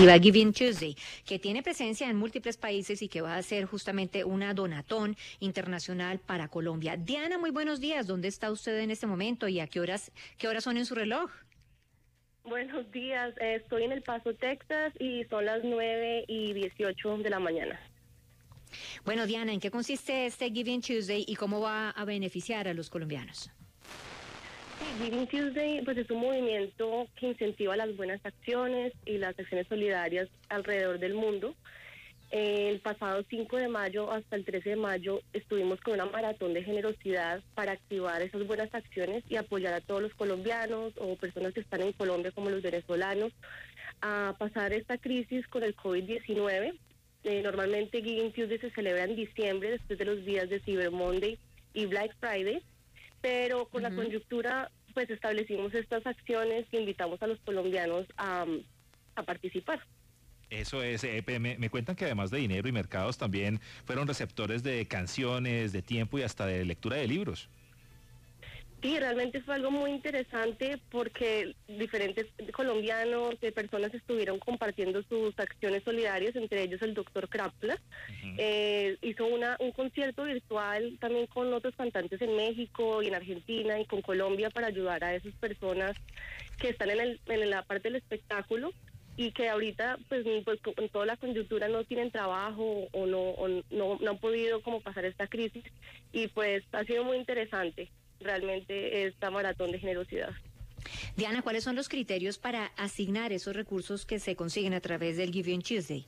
iniciativa Giving Tuesday, que tiene presencia en múltiples países y que va a ser justamente una donatón internacional para Colombia. Diana, muy buenos días. ¿Dónde está usted en este momento y a qué horas, qué horas son en su reloj? Buenos días, estoy en El Paso, Texas y son las 9 y 18 de la mañana. Bueno, Diana, ¿en qué consiste este Giving Tuesday y cómo va a beneficiar a los colombianos? Giving Tuesday pues es un movimiento que incentiva las buenas acciones y las acciones solidarias alrededor del mundo. El pasado 5 de mayo hasta el 13 de mayo estuvimos con una maratón de generosidad para activar esas buenas acciones y apoyar a todos los colombianos o personas que están en Colombia como los venezolanos a pasar esta crisis con el COVID-19. Eh, normalmente Giving Tuesday se celebra en diciembre después de los días de Cyber Monday y Black Friday, pero con la coyuntura pues establecimos estas acciones y invitamos a los colombianos a, a participar. Eso es, eh, me, me, cuentan que además de dinero y mercados también fueron receptores de canciones, de tiempo y hasta de lectura de libros. Sí, realmente fue algo muy interesante porque diferentes colombianos, de personas estuvieron compartiendo sus acciones solidarias, entre ellos el doctor Krapler. Eh, hizo una, un concierto virtual también con otros cantantes en México y en Argentina y con Colombia para ayudar a esas personas que están en, el, en la parte del espectáculo y que ahorita pues, pues con toda la coyuntura no tienen trabajo o no, o no, no han podido como pasar esta crisis y pues ha sido muy interesante realmente esta maratón de generosidad. Diana, ¿cuáles son los criterios para asignar esos recursos que se consiguen a través del Giving Tuesday?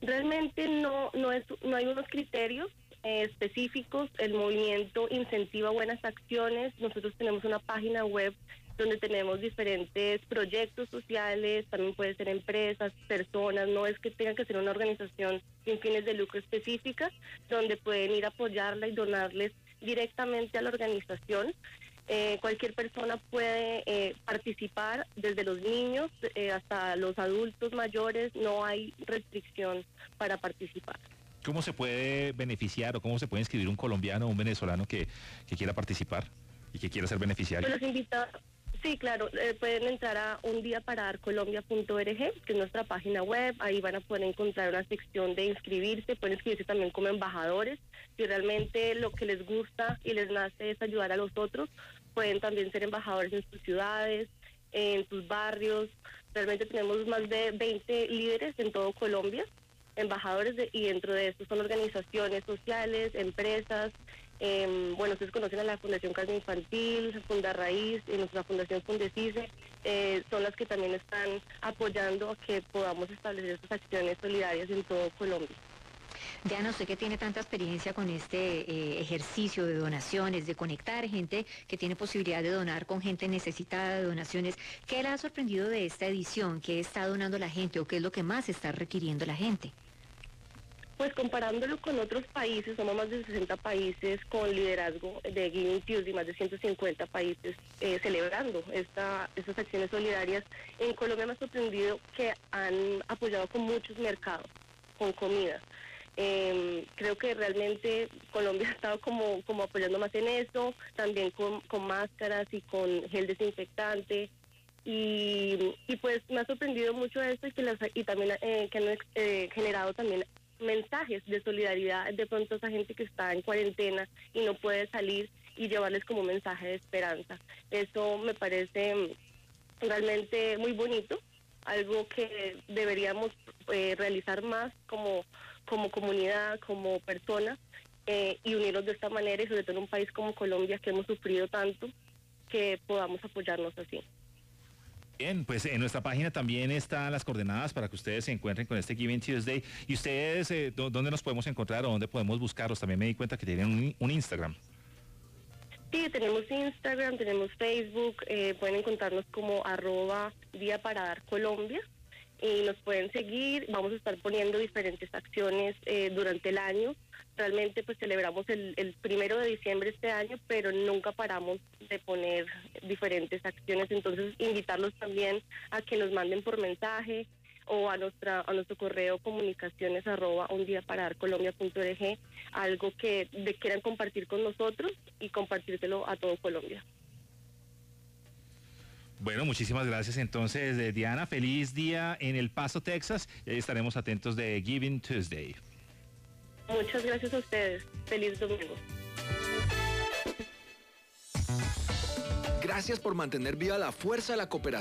Realmente no, no, es, no hay unos criterios eh, específicos. El movimiento incentiva buenas acciones. Nosotros tenemos una página web donde tenemos diferentes proyectos sociales, también puede ser empresas, personas, no es que tenga que ser una organización sin fines de lucro específica, donde pueden ir a apoyarla y donarles directamente a la organización. Eh, cualquier persona puede eh, participar, desde los niños eh, hasta los adultos mayores, no hay restricción para participar. ¿Cómo se puede beneficiar o cómo se puede inscribir un colombiano o un venezolano que, quiera participar y que quiera ser beneficiario? Pues Sí, claro, eh, pueden entrar a un día para colombia.org, que es nuestra página web, ahí van a poder encontrar una sección de inscribirse, pueden inscribirse también como embajadores, si realmente lo que les gusta y les nace es ayudar a los otros, pueden también ser embajadores en sus ciudades, en sus barrios, realmente tenemos más de 20 líderes en todo Colombia, embajadores y dentro de estos son organizaciones sociales, empresas, eh, bueno, ustedes conocen a la Fundación Casa Infantil, Funda Raíz y nuestra Fundación Fundecise, eh, son las que también están apoyando a que podamos establecer estas acciones solidarias en todo Colombia. Diana, usted que tiene tanta experiencia con este eh, ejercicio de donaciones, de conectar gente que tiene posibilidad de donar con gente necesitada de donaciones, ¿qué le ha sorprendido de esta edición? ¿Qué está donando la gente o qué es lo que más está requiriendo la gente? Pues comparándolo con otros países, somos más de 60 países con liderazgo de Giving Tuesday, más de 150 países eh, celebrando esta, estas acciones solidarias. En Colombia me ha sorprendido que han apoyado con muchos mercados, con comida. Em, creo que realmente Colombia ha estado como, como apoyando más en eso, también con, con máscaras y con gel desinfectante. Y, y pues me ha sorprendido mucho esto y, que las, y también eh, que han eh, generado también mensajes de solidaridad de pronto a esa gente que está en cuarentena y no puede salir y llevarles como mensaje de esperanza. Eso me parece mm, realmente muy bonito, algo que deberíamos eh, realizar más como, como comunidad, como persona eh, y unirnos de esta manera y sobre todo en un país como Colombia que hemos sufrido tanto, que podamos apoyarnos así. Bien, pues en nuestra página también están las coordenadas para que ustedes se encuentren con este Giving Tuesday. ¿Y ustedes eh, dónde nos podemos encontrar o dónde podemos buscarlos? También me di cuenta que tienen un, Instagram. Sí, tenemos Instagram, tenemos Facebook, eh, pueden encontrarnos como arroba Día para Dar Colombia y nos pueden seguir. Vamos a estar poniendo diferentes acciones eh, durante el año realmente pues celebramos el, el, primero de diciembre este año, pero nunca paramos de poner diferentes acciones, entonces invitarlos también a que nos manden por mensaje o a nuestra a nuestro correo comunicaciones arroba un día para algo que quieran compartir con nosotros y compartírselo a todo Colombia. Bueno, muchísimas gracias entonces, eh, Diana. Feliz día en El Paso, Texas. estaremos atentos de Giving Tuesday. Muchas gracias a ustedes. Feliz domingo. Gracias por mantener viva la fuerza de la cooperación.